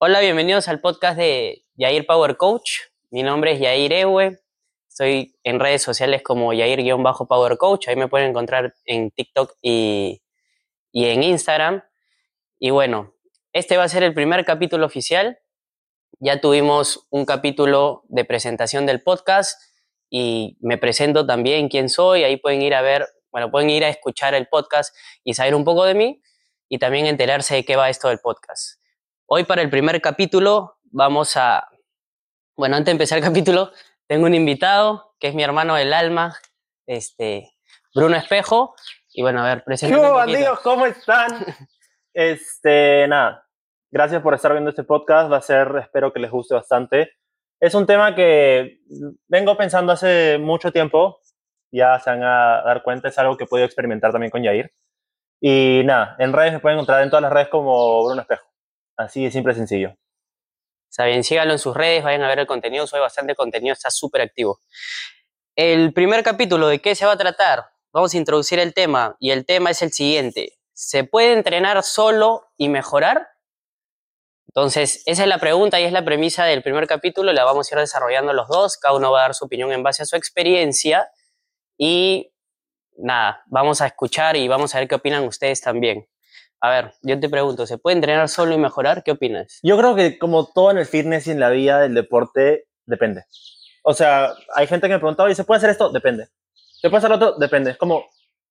Hola, bienvenidos al podcast de Yair Power Coach. Mi nombre es Yair Ewe. Estoy en redes sociales como Yair-Power Coach. Ahí me pueden encontrar en TikTok y, y en Instagram. Y bueno, este va a ser el primer capítulo oficial. Ya tuvimos un capítulo de presentación del podcast y me presento también quién soy. Ahí pueden ir a ver, bueno, pueden ir a escuchar el podcast y saber un poco de mí y también enterarse de qué va esto del podcast. Hoy para el primer capítulo vamos a, bueno, antes de empezar el capítulo, tengo un invitado que es mi hermano del alma, este, Bruno Espejo. Y bueno, a ver, preséntate. ¿Qué bandidos? ¿Cómo están? este, nada, gracias por estar viendo este podcast. Va a ser, espero que les guste bastante. Es un tema que vengo pensando hace mucho tiempo. Ya se van a dar cuenta, es algo que he podido experimentar también con Yair. Y nada, en redes me pueden encontrar en todas las redes como Bruno Espejo. Así de simple sencillo. Está bien, síganlo en sus redes, vayan a ver el contenido, sube bastante contenido, está súper activo. El primer capítulo, ¿de qué se va a tratar? Vamos a introducir el tema y el tema es el siguiente. ¿Se puede entrenar solo y mejorar? Entonces, esa es la pregunta y es la premisa del primer capítulo, la vamos a ir desarrollando los dos, cada uno va a dar su opinión en base a su experiencia y nada, vamos a escuchar y vamos a ver qué opinan ustedes también. A ver, yo te pregunto, ¿se puede entrenar solo y mejorar? ¿Qué opinas? Yo creo que como todo en el fitness y en la vida del deporte, depende. O sea, hay gente que me pregunta, oye, ¿se puede hacer esto? Depende. ¿Se puede hacer otro? Depende. Es como,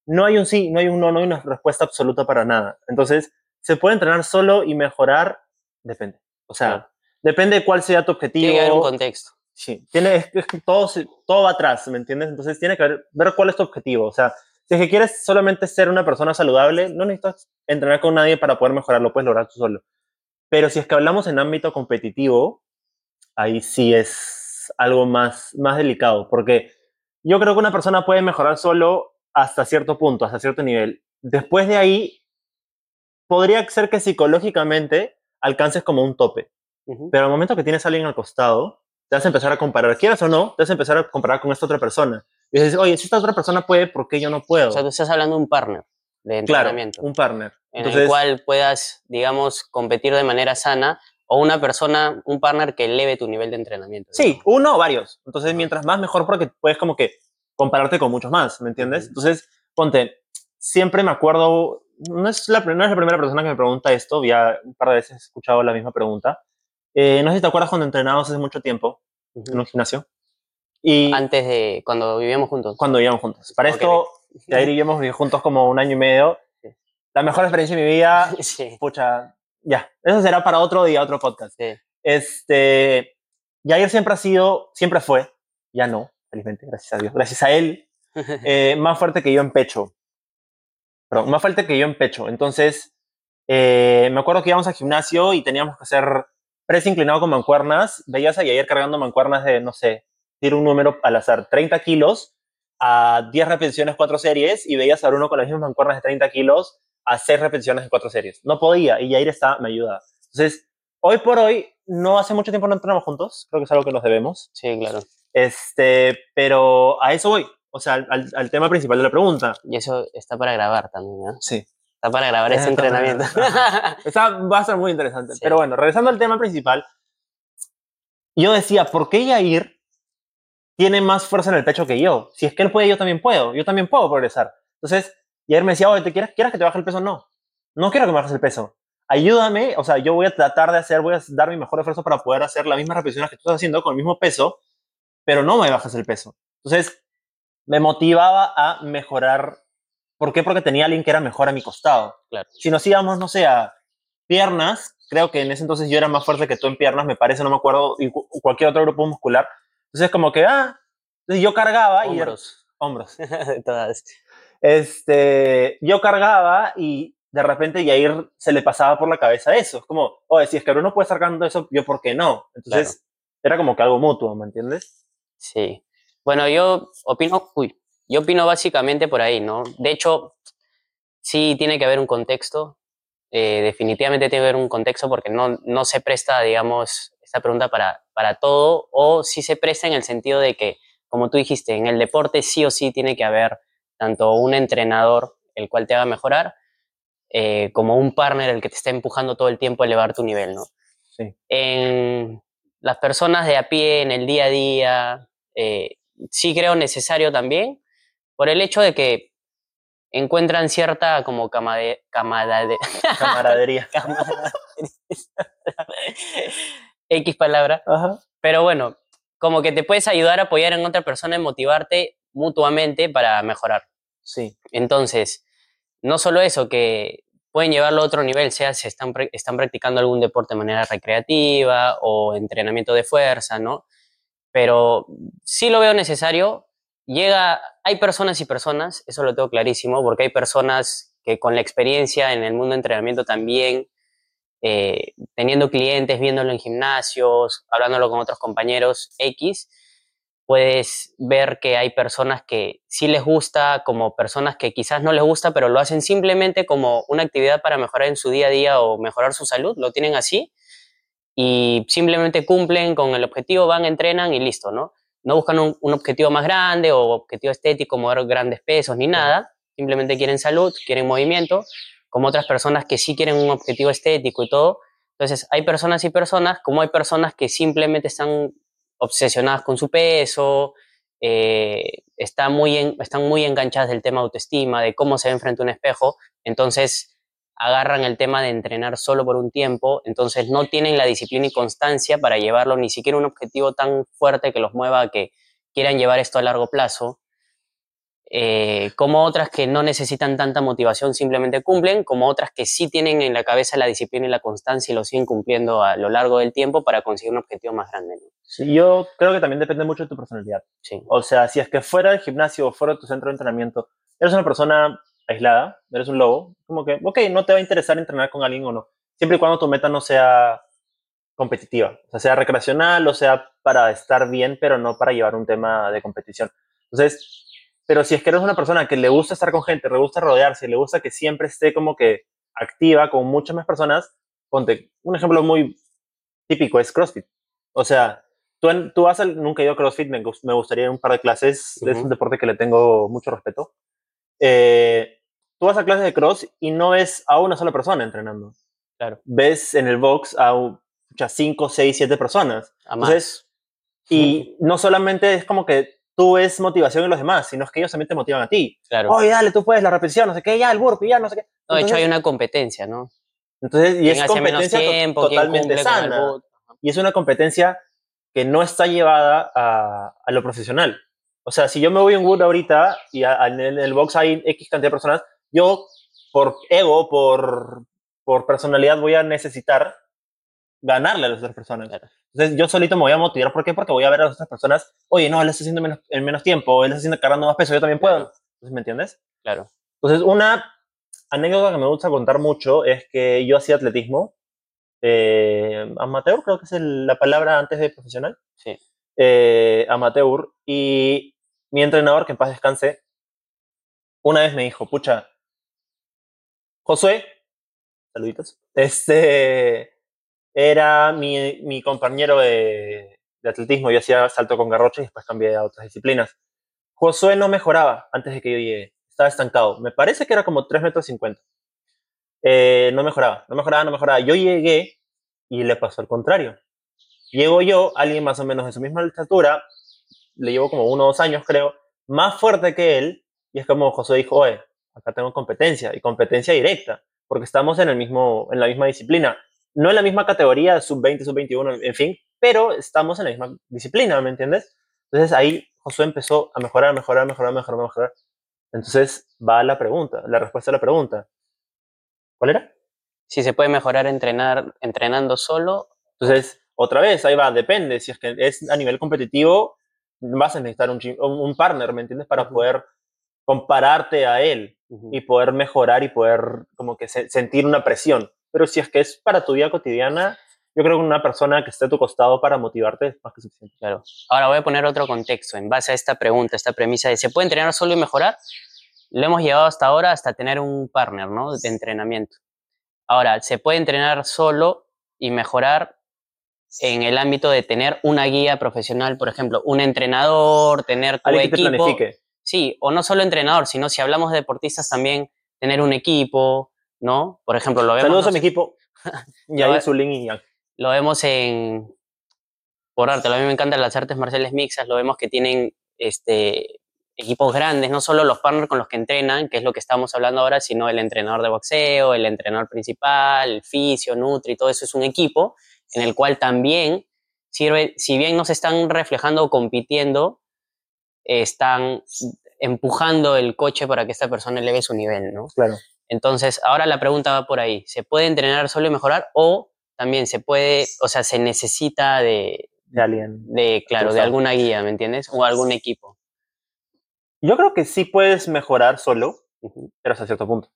no hay un sí, no hay un no, no hay una respuesta absoluta para nada. Entonces, ¿se puede entrenar solo y mejorar? Depende. O sea, depende de cuál sea tu objetivo. Tiene que haber un contexto. Sí, tiene, todo, todo va atrás, ¿me entiendes? Entonces, tiene que ver, ver cuál es tu objetivo. O sea, si es que quieres solamente ser una persona saludable, no necesitas entrenar con nadie para poder mejorar, lo puedes lograr tú solo. Pero si es que hablamos en ámbito competitivo, ahí sí es algo más, más delicado, porque yo creo que una persona puede mejorar solo hasta cierto punto, hasta cierto nivel. Después de ahí, podría ser que psicológicamente alcances como un tope. Pero al momento que tienes a alguien al costado, te vas a empezar a comparar, quieras o no, te vas a empezar a comparar con esta otra persona. Y dices, oye, si esta otra persona puede, ¿por qué yo no puedo? O sea, tú estás hablando de un partner de entrenamiento. Claro, un partner. En el cual puedas, digamos, competir de manera sana o una persona, un partner que eleve tu nivel de entrenamiento. Sí, uno o varios. Entonces, mientras más, mejor porque puedes como que compararte con muchos más, ¿me entiendes? Entonces, ponte, siempre me acuerdo, no es, la, no es la primera persona que me pregunta esto, ya un par de veces he escuchado la misma pregunta. Eh, no sé si te acuerdas cuando entrenábamos hace mucho tiempo en un gimnasio. Y Antes de cuando vivíamos juntos. Cuando vivíamos juntos. Para esto, ya vivíamos juntos como un año y medio. La mejor experiencia de mi vida. Sí. Pucha, ya. Eso será para otro día, otro podcast. Sí. Este, Jair siempre ha sido, siempre fue, ya no, felizmente, gracias a Dios, gracias a él, eh, más fuerte que yo en pecho. Perdón, más fuerte que yo en pecho. Entonces, eh, me acuerdo que íbamos al gimnasio y teníamos que hacer press inclinado con mancuernas. Veías a Jair cargando mancuernas de, no sé, tiro un número al azar, 30 kilos a 10 repeticiones, 4 series, y veías a Bruno con las mismas mancuernas de 30 kilos a 6 repeticiones en 4 series. No podía, y Jair está, me ayuda. Entonces, hoy por hoy, no hace mucho tiempo no entrenamos juntos, creo que es algo que nos debemos. Sí, claro. Este, pero a eso voy, o sea, al, al tema principal de la pregunta. Y eso está para grabar también, ¿no? Sí. Está para grabar ese entrenamiento. Está, va a ser muy interesante. Pero bueno, regresando al tema principal, yo decía, ¿por qué Jair tiene más fuerza en el pecho que yo. Si es que él puede, yo también puedo. Yo también puedo progresar. Entonces, y ayer me decía, oye, ¿te quieres, ¿quieres que te baje el peso? No. No quiero que me bajes el peso. Ayúdame, o sea, yo voy a tratar de hacer, voy a dar mi mejor esfuerzo para poder hacer las mismas repeticiones que tú estás haciendo con el mismo peso, pero no me bajes el peso. Entonces, me motivaba a mejorar. ¿Por qué? Porque tenía alguien que era mejor a mi costado. Claro. Si nos íbamos, no sé, a piernas, creo que en ese entonces yo era más fuerte que tú en piernas, me parece, no me acuerdo, y cualquier otro grupo muscular, entonces, como que, ah, yo cargaba y... Hombros. Hombros. Todas. Este, yo cargaba y de repente Yair se le pasaba por la cabeza eso. Es como, oye, si es que Bruno puede estar cargando eso, yo por qué no. Entonces, era como que algo mutuo, ¿me entiendes? Sí. Bueno, yo opino, uy, yo opino básicamente por ahí, ¿no? De hecho, sí tiene que haber un contexto. Eh, definitivamente tiene que haber un contexto porque no, no se presta, digamos, esta pregunta para, para todo o si se presta en el sentido de que, como tú dijiste, en el deporte sí o sí tiene que haber tanto un entrenador el cual te haga mejorar, eh, como un partner el que te está empujando todo el tiempo a elevar tu nivel, ¿no? En las personas de a pie, en el día a día, eh, sí creo necesario también, por el hecho de que encuentran cierta como camade, camaradería. X palabra. Pero bueno, como que te puedes ayudar a apoyar en otra persona y motivarte mutuamente para mejorar. Sí. Entonces, no solo eso, que pueden llevarlo a otro nivel, sea si están, están practicando algún deporte de manera recreativa o entrenamiento de fuerza, ¿no? Pero sí lo veo necesario. Llega, hay personas y personas, eso lo tengo clarísimo, porque hay personas que con la experiencia en el mundo de entrenamiento también, eh, teniendo clientes, viéndolo en gimnasios, hablándolo con otros compañeros X, puedes ver que hay personas que sí les gusta, como personas que quizás no les gusta, pero lo hacen simplemente como una actividad para mejorar en su día a día o mejorar su salud, lo tienen así y simplemente cumplen con el objetivo, van, entrenan y listo, ¿no? No buscan un, objetivo más grande o objetivo estético, mover grandes pesos ni nada, simplemente quieren salud, quieren movimiento, como otras personas que sí quieren un objetivo estético y todo. Entonces, hay personas y personas, como hay personas que simplemente están obsesionadas con su peso, eh, muy están muy enganchadas del tema autoestima, de cómo se ven frente a un espejo, entonces agarran el tema de entrenar solo por un tiempo, entonces no tienen la disciplina y constancia para llevarlo ni siquiera un objetivo tan fuerte que los mueva a que quieran llevar esto a largo plazo. Eh, como otras que no necesitan tanta motivación, simplemente cumplen, como otras que sí tienen en la cabeza la disciplina y la constancia y lo siguen cumpliendo a lo largo del tiempo para conseguir un objetivo más grande. Sí, yo creo que también depende mucho de tu personalidad. Sí. O sea, si es que fuera del gimnasio o fuera de tu centro de entrenamiento, eres una persona aislada, eres un lobo, como que, ok, no te va a interesar entrenar con alguien o no, siempre y cuando tu meta no sea competitiva, o sea, sea recreacional o sea para estar bien, pero no para llevar un tema de competición. Entonces, pero si es que eres una persona que le gusta estar con gente, le gusta rodearse, le gusta que siempre esté como que activa con muchas más personas, ponte, un ejemplo muy típico es CrossFit. O sea, tú, tú vas al, nunca he ido a CrossFit, me, me gustaría un par de clases, es un deporte que le tengo mucho respeto. Eh, tú vas a clases de cross y no ves a una sola persona entrenando. Claro. Ves en el box a 5, 6, 7 personas. A más. y no solamente es como que tú ves motivación en los demás, sino es que ellos también te motivan a ti. Claro. Oye, dale, tú puedes la repetición, no sé qué, ya, el burpee, ya, no sé qué. No, de hecho hay una competencia, ¿no? Entonces, y es competencia totalmente sana. Y es una competencia que no está llevada a, a, lo profesional. O sea, si yo me voy a un Wood ahorita y en el box hay X cantidad de personas, yo por ego, por, por personalidad voy a necesitar ganarle a las otras personas. Entonces yo solito me voy a motivar. ¿Por qué? Porque voy a ver a las otras personas, oye, no, él está haciendo menos, en menos tiempo, él está haciendo cargando más peso, yo también puedo. Entonces, ¿me entiendes? Claro. Entonces, una anécdota que me gusta contar mucho es que yo hacía atletismo, eh, amateur, creo que es la palabra antes de profesional. Sí. Eh, amateur. Y mi entrenador, que en paz descanse, una vez me dijo, pucha, Josué, saluditos, este, era mi, mi compañero de, de, atletismo. Yo hacía salto con garrocha y después cambié a otras disciplinas. Josué no mejoraba antes de que yo llegue. Estaba estancado. Me parece que era como 3 metros 50. Eh, no mejoraba, no mejoraba, no mejoraba. Yo llegué y le pasó al contrario. Llego yo, alguien más o menos de su misma estatura, le llevo como uno o dos años, creo, más fuerte que él, y es como Josué dijo, oye, acá tengo competencia, y competencia directa, porque estamos en, el mismo, en la misma disciplina no en la misma categoría, sub-20, sub-21, en fin, pero estamos en la misma disciplina, ¿me entiendes? Entonces ahí Josué empezó a mejorar, mejorar, mejorar, mejorar, mejorar. Entonces va la pregunta, la respuesta a la pregunta. ¿Cuál era? Si se puede mejorar entrenar, entrenando solo. Entonces, otra vez, ahí va, depende. Si es que es a nivel competitivo, vas a necesitar un, un partner, ¿me entiendes? Para poder compararte a él y poder mejorar y poder como que sentir una presión. Pero si es que es para tu vida cotidiana, yo creo que una persona que esté a tu costado para motivarte es más que suficiente. Claro. Ahora voy a poner otro contexto en base a esta pregunta, esta premisa de ¿se puede entrenar solo y mejorar? Lo hemos llevado hasta ahora hasta tener un partner, ¿no? De entrenamiento. Ahora, ¿se puede entrenar solo y mejorar en el ámbito de tener una guía profesional, por ejemplo, un entrenador, tener tu equipo? Que planifique. Sí, o no solo entrenador, sino si hablamos de deportistas también, tener un equipo, ¿no? Por ejemplo, lo vemos... Saludos a mi equipo. y ahí su link lo vemos en, por arte, a mí me encantan las artes marciales mixtas, lo vemos que tienen este, equipos grandes, no solo los partners con los que entrenan, que es lo que estamos hablando ahora, sino el entrenador de boxeo, el entrenador principal, el fisio, nutri, todo eso es un equipo en el cual también sirve, si bien no se están reflejando o compitiendo, están empujando el coche para que esta persona eleve su nivel, ¿no? Claro. Entonces, ahora la pregunta va por ahí. ¿Se puede entrenar solo y mejorar o también se puede, o sea, se necesita de... De alguien. De, claro, de alguna guía, ¿me entiendes? O algún equipo. Yo creo que sí puedes mejorar solo, pero hasta cierto punto.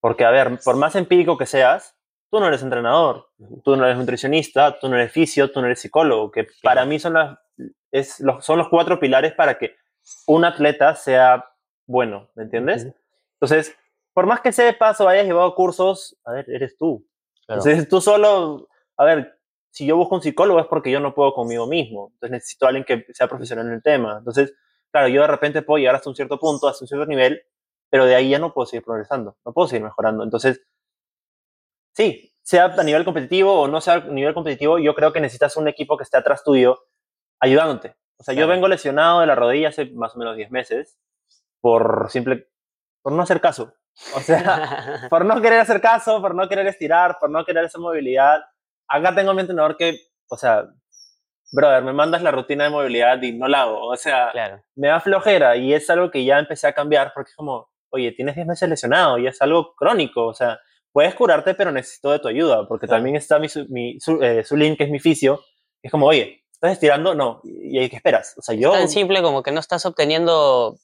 Porque, a ver, por más empírico que seas, tú no eres entrenador, tú no eres nutricionista, tú no eres fisio, tú no eres psicólogo, que para mí son, las, es, los, son los cuatro pilares para que un atleta sea bueno, ¿me entiendes? Entonces, por más que sepas o hayas llevado cursos, a ver, eres tú. Entonces, tú solo, a ver, si yo busco un psicólogo es porque yo no puedo conmigo mismo. Entonces, necesito a alguien que sea profesional en el tema. Entonces, claro, yo de repente puedo llegar hasta un cierto punto, hasta un cierto nivel, pero de ahí ya no puedo seguir progresando, no puedo seguir mejorando. Entonces, sí, sea a nivel competitivo o no sea a nivel competitivo, yo creo que necesitas un equipo que esté atrás tuyo ayudándote. O sea, yo vengo lesionado de la rodilla hace más o menos 10 meses por simple, por no hacer caso. O sea, por no querer hacer caso, por no querer estirar, por no querer esa movilidad. Acá tengo mi entrenador que, o sea, brother, me mandas la rutina de movilidad y no la hago. O sea, me da flojera y es algo que ya empecé a cambiar porque es como, oye, tienes 10 meses lesionado y es algo crónico. O sea, puedes curarte, pero necesito de tu ayuda porque también está mi, mi su, eh, link, que es mi fisio. Es como, oye, ¿estás estirando? No. ¿Y qué esperas? O sea, yo... Es tan simple como que no estás obteniendo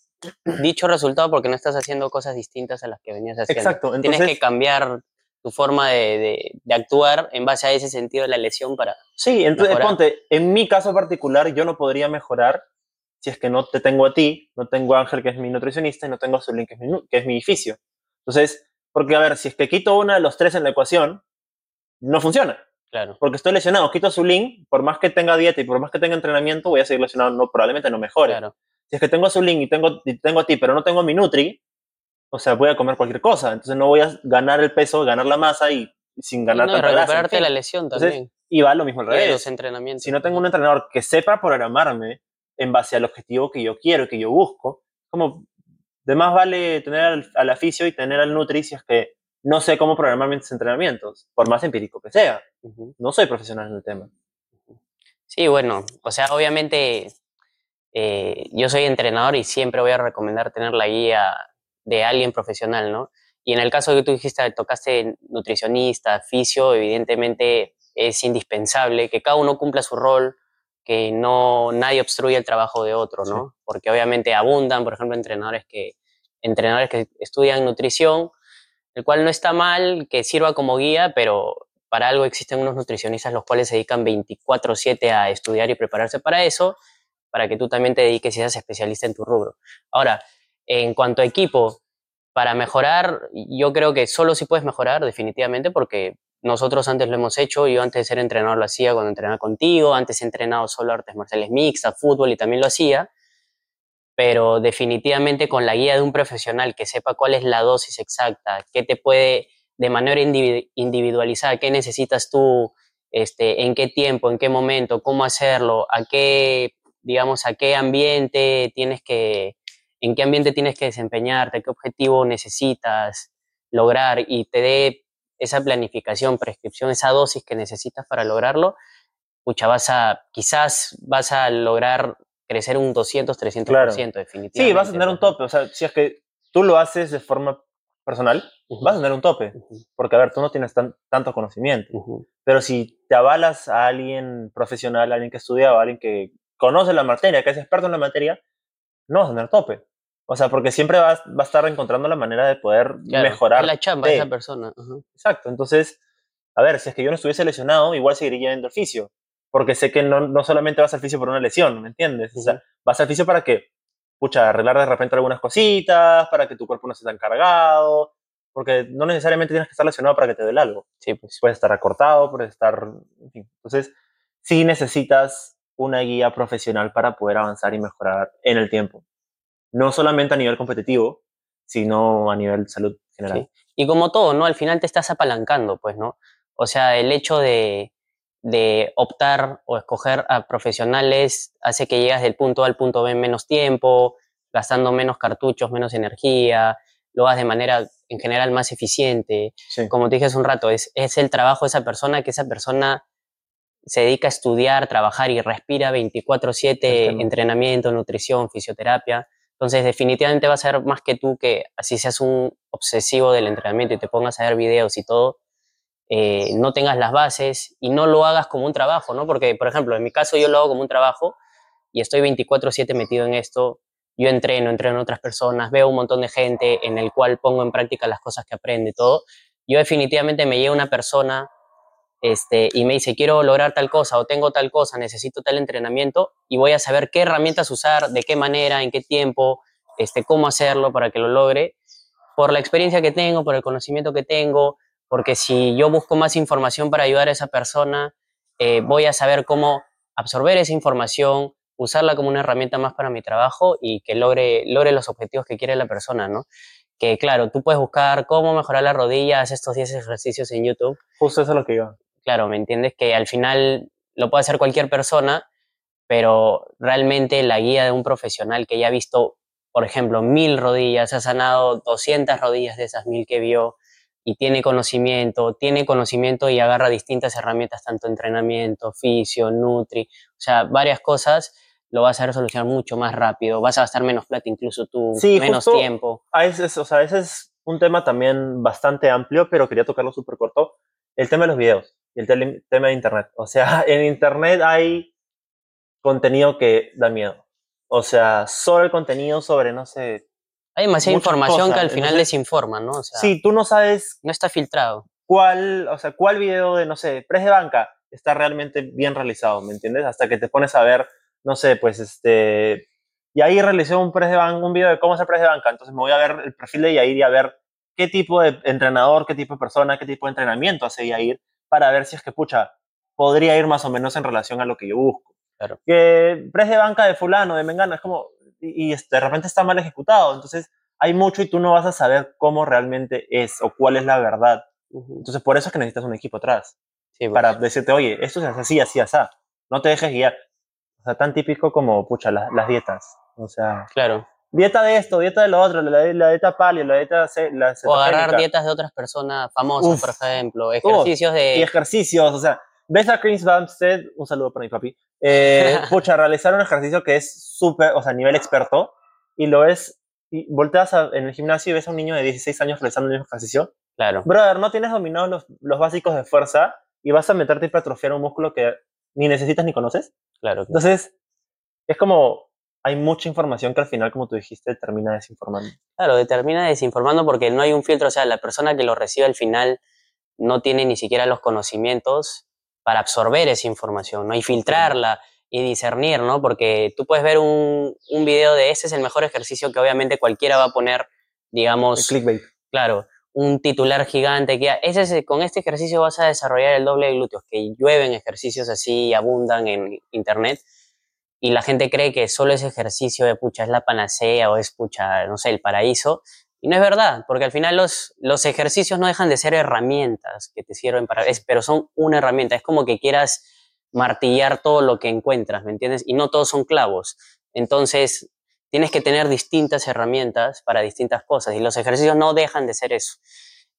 dicho resultado porque no estás haciendo cosas distintas a las que venías haciendo. Exacto. Tienes que cambiar tu forma de, de, actuar en base a ese sentido de la lesión para. Sí, entonces ponte, en mi caso particular, yo no podría mejorar si es que no te tengo a ti, no tengo a Ángel, que es mi nutricionista, y no tengo a Zulín, que es mi, que es mi edificio. Entonces, porque a ver, si es que quito uno de los tres en la ecuación, no funciona. Claro. Porque estoy lesionado, quito a Zulín, por más que tenga dieta y por más que tenga entrenamiento, voy a seguir lesionado, no, probablemente no mejore. Claro. Si es que tengo a Zulín y tengo, y tengo a ti, pero no tengo mi Nutri, o sea, voy a comer cualquier cosa. Entonces no voy a ganar el peso, ganar la masa y sin ganar no, tanta recuperarte la lesión también. y va lo mismo al revés. los entrenamientos. Si no tengo un entrenador que sepa programarme en base al objetivo que yo quiero, que yo busco, como de más vale tener al, al aficio y tener al nutri si es que no sé cómo programar mis entrenamientos, por más empírico que sea. No soy profesional en el tema. Sí, bueno, o sea, obviamente eh, yo soy entrenador y siempre voy a recomendar tener la guía de alguien profesional, ¿no? Y en el caso que tú dijiste, tocaste nutricionista, fisio, evidentemente es indispensable que cada uno cumpla su rol, que no nadie obstruya el trabajo de otro, ¿no? Porque obviamente abundan, por ejemplo, entrenadores que entrenadores que estudian nutrición, el cual no está mal que sirva como guía, pero para algo existen unos nutricionistas los cuales se dedican 24/7 a estudiar y prepararse para eso, para que tú también te dediques y seas especialista en tu rubro. Ahora, en cuanto a equipo, para mejorar, yo creo que solo si puedes mejorar, definitivamente, porque nosotros antes lo hemos hecho, yo antes de ser entrenador lo hacía cuando entrenaba contigo, antes he entrenado solo artes marciales mixtas, fútbol y también lo hacía, pero definitivamente con la guía de un profesional que sepa cuál es la dosis exacta, qué te puede de manera individualizada, qué necesitas tú, este, en qué tiempo, en qué momento, cómo hacerlo, a qué, digamos, a qué ambiente tienes que, en qué ambiente tienes que desempeñarte, qué objetivo necesitas lograr y te dé esa planificación, prescripción, esa dosis que necesitas para lograrlo, pucha, vas a, quizás vas a lograr crecer un 200, 300% definitivamente. Sí, vas a tener un tope, o sea, si es que tú lo haces de forma personal, vas a tener un tope, porque a ver, tú no tienes tanto conocimiento, pero si te avalas a alguien profesional, a alguien que estudia o a alguien que conoce la materia, que es experto en la materia, no vas a tener tope. O sea, porque siempre vas, va a estar encontrando la manera de poder mejorar. la chamba de esa persona. Exacto. Entonces, a ver, si es que yo no estuviese lesionado, igual seguiría yendo al fisio. Porque sé que no, no solamente vas al fisio por una lesión, ¿me entiendes? O sea, vas al fisio para que, pucha, arreglar de repente algunas cositas, para que tu cuerpo no esté tan cargado. Porque no necesariamente tienes que estar lesionado para que te duele algo. Sí, pues. Puedes estar acortado, puedes estar. En fin. Entonces, sí necesitas una guía profesional para poder avanzar y mejorar en el tiempo no solamente a nivel competitivo, sino a nivel salud general. Y como todo, ¿no? Al final te estás apalancando, pues, ¿no? O sea, el hecho de, de optar o escoger a profesionales hace que llegas del punto A al punto B en menos tiempo, gastando menos cartuchos, menos energía, lo hagas de manera en general más eficiente. Como te dije hace un rato, es, es el trabajo de esa persona, que esa persona se dedica a estudiar, trabajar y respira 24/7 entrenamiento, nutrición, fisioterapia. Entonces definitivamente va a ser más que tú que así seas un obsesivo del entrenamiento y te pongas a ver videos y todo, eh, no tengas las bases y no lo hagas como un trabajo, ¿no? Porque, por ejemplo, en mi caso yo lo hago como un trabajo y estoy 24/7 metido en esto. Yo entreno, entreno a otras personas, veo un montón de gente en el cual pongo en práctica las cosas que aprende, todo. Yo definitivamente me llega una persona este, y me dice, quiero lograr tal cosa o tengo tal cosa, necesito tal entrenamiento y voy a saber qué herramientas usar, de qué manera, en qué tiempo, este, cómo hacerlo para que lo logre, por la experiencia que tengo, por el conocimiento que tengo, porque si yo busco más información para ayudar a esa persona, eh, voy a saber cómo absorber esa información, usarla como una herramienta más para mi trabajo y que logre, logre los objetivos que quiere la persona, ¿no? Que claro, tú puedes buscar cómo mejorar las rodillas, estos 10 ejercicios en YouTube. Justo eso es lo que iba claro, ¿me entiendes? Que al final lo puede hacer cualquier persona, pero realmente la guía de un profesional que ya ha visto, por ejemplo, mil rodillas, ha sanado 200 rodillas de esas mil que vio y tiene conocimiento, tiene conocimiento y agarra distintas herramientas, tanto entrenamiento, fisio, nutri, o sea, varias cosas, lo vas a hacer solucionar mucho más rápido, vas a gastar menos plata incluso tú, menos tiempo. A veces, o sea, ese es un tema también bastante amplio, pero quería tocarlo súper corto, el tema de los videos y el tema de Internet. O sea, en Internet hay contenido que da miedo. O sea, solo el contenido sobre, no sé... Hay demasiada información que al final desinforma, ¿no? O sí, tú no sabes... No está filtrado. ¿Cuál, o sea, cuál video de, no sé, press de banca está realmente bien realizado, ¿me entiendes? Hasta que te pones a ver, no sé, pues este... Y ahí realicé un, press de banca, un video de cómo hacer press de banca. Entonces me voy a ver el perfil de Yair y a ver qué tipo de entrenador, qué tipo de persona, qué tipo de entrenamiento hace Yair para ver si es que, pucha, podría ir más o menos en relación a lo que yo busco. Claro. Que press de banca de fulano, de mengano, es como, y, de repente está mal ejecutado, entonces hay mucho y tú no vas a saber cómo realmente es o cuál es la verdad. Entonces por eso es que necesitas un equipo atrás, sí, para decirte, oye, esto es así, así, así, no te dejes guiar. O sea, tan típico como, pucha, las dietas. O sea, claro dieta de esto, dieta de lo otro, la, dieta paleo, la dieta la O agarrar dietas de otras personas famosas, por ejemplo, ejercicios de... Y ejercicios, o sea, ves a Chris Bumstead, un saludo para mi papi, eh, pucha, realizar un ejercicio que es súper, o sea, nivel experto, y lo es, y volteas en el gimnasio y ves a un niño de 16 años realizando el mismo ejercicio. Claro. Brother, no tienes dominados los, los básicos de fuerza y vas a meterte y hipertrofiar un músculo que ni necesitas ni conoces. Claro. Entonces, es como, hay mucha información que al final, como tú dijiste, termina desinformando. Claro, termina desinformando porque no hay un filtro, o sea, la persona que lo recibe al final no tiene ni siquiera los conocimientos para absorber esa información, ¿no? Y filtrarla y discernir, ¿no? Porque tú puedes ver un, un video de ese es el mejor ejercicio que obviamente cualquiera va a poner, digamos... El clickbait. Claro, un titular gigante que ese, con este ejercicio vas a desarrollar el doble de glúteos, que llueven ejercicios así y abundan en internet y la gente cree que solo ese ejercicio de pucha es la panacea o es pucha, no sé, el paraíso. Y no es verdad, porque al final los, los ejercicios no dejan de ser herramientas que te sirven para, es, pero son una herramienta. Es como que quieras martillar todo lo que encuentras, ¿me entiendes? Y no todos son clavos. Entonces, tienes que tener distintas herramientas para distintas cosas y los ejercicios no dejan de ser eso.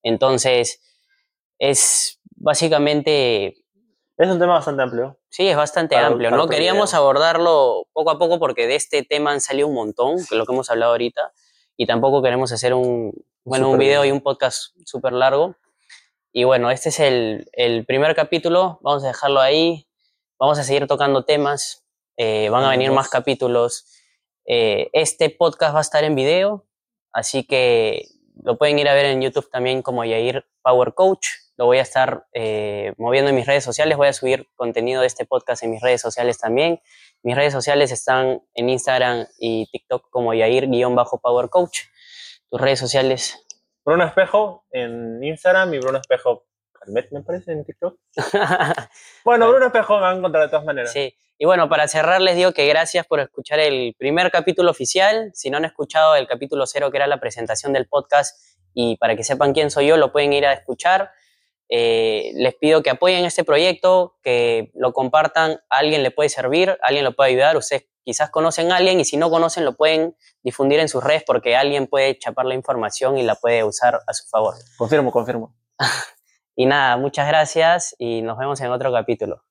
Entonces, es básicamente es un tema bastante amplio. Sí, es bastante amplio, ¿no? Queríamos abordarlo poco a poco porque de este tema han salido un montón, que lo que hemos hablado ahorita, y tampoco queremos hacer un, bueno, un video y un podcast súper largo. Y bueno, este es el, el, primer capítulo, vamos a dejarlo ahí, vamos a seguir tocando temas, eh, van a venir más capítulos. Eh, este podcast va a estar en video, así que lo pueden ir a ver en YouTube también como Yair Power Coach lo voy a estar eh, moviendo en mis redes sociales, voy a subir contenido de este podcast en mis redes sociales también. Mis redes sociales están en Instagram y TikTok como Yair-Power Coach. Tus redes sociales. Bruno Espejo en Instagram y Bruno Espejo Calmet, me parece, en TikTok. bueno, Bruno Espejo me va a encontrar de todas maneras. Sí. Y bueno, para cerrar les digo que gracias por escuchar el primer capítulo oficial. Si no han escuchado el capítulo cero, que era la presentación del podcast, y para que sepan quién soy yo, lo pueden ir a escuchar. Eh, les pido que apoyen este proyecto, que lo compartan, a alguien le puede servir, a alguien lo puede ayudar, ustedes quizás conocen a alguien y si no conocen lo pueden difundir en sus redes porque alguien puede chapar la información y la puede usar a su favor. Confirmo, confirmo. y nada, muchas gracias y nos vemos en otro capítulo.